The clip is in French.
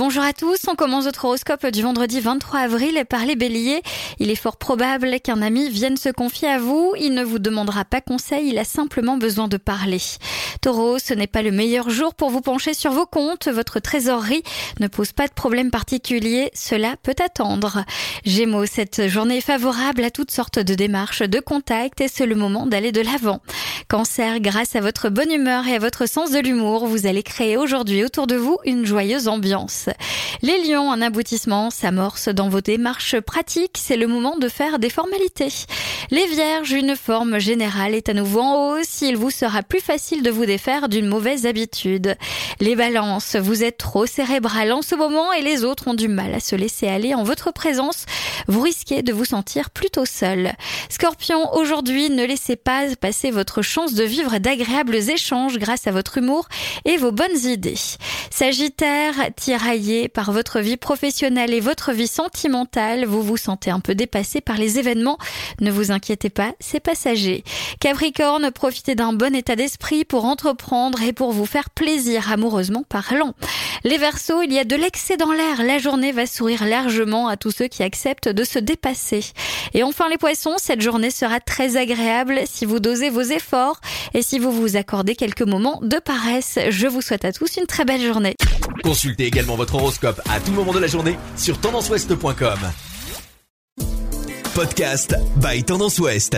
Bonjour à tous, on commence notre horoscope du vendredi 23 avril par les béliers. Il est fort probable qu'un ami vienne se confier à vous, il ne vous demandera pas conseil, il a simplement besoin de parler. Taureau, ce n'est pas le meilleur jour pour vous pencher sur vos comptes, votre trésorerie ne pose pas de problème particulier, cela peut attendre. Gémeaux, cette journée est favorable à toutes sortes de démarches, de contacts et c'est le moment d'aller de l'avant. Cancer, grâce à votre bonne humeur et à votre sens de l'humour, vous allez créer aujourd'hui autour de vous une joyeuse ambiance. Les lions, un aboutissement s'amorce dans vos démarches pratiques, c'est le moment de faire des formalités. Les vierges, une forme générale est à nouveau en hausse, il vous sera plus facile de vous défaire d'une mauvaise habitude. Les balances, vous êtes trop cérébral en ce moment et les autres ont du mal à se laisser aller en votre présence, vous risquez de vous sentir plutôt seul. Scorpion, aujourd'hui, ne laissez pas passer votre chance de vivre d'agréables échanges grâce à votre humour et vos bonnes idées. Sagittaire, par votre vie professionnelle et votre vie sentimentale, vous vous sentez un peu dépassé par les événements. Ne vous inquiétez pas, c'est passager. Capricorne, profitez d'un bon état d'esprit pour entreprendre et pour vous faire plaisir amoureusement parlant. Les Verseaux, il y a de l'excès dans l'air. La journée va sourire largement à tous ceux qui acceptent de se dépasser. Et enfin les Poissons, cette journée sera très agréable si vous dosez vos efforts et si vous vous accordez quelques moments de paresse. Je vous souhaite à tous une très belle journée. Consultez également votre horoscope à tout moment de la journée sur tendanceouest.com. Podcast by Tendance Ouest.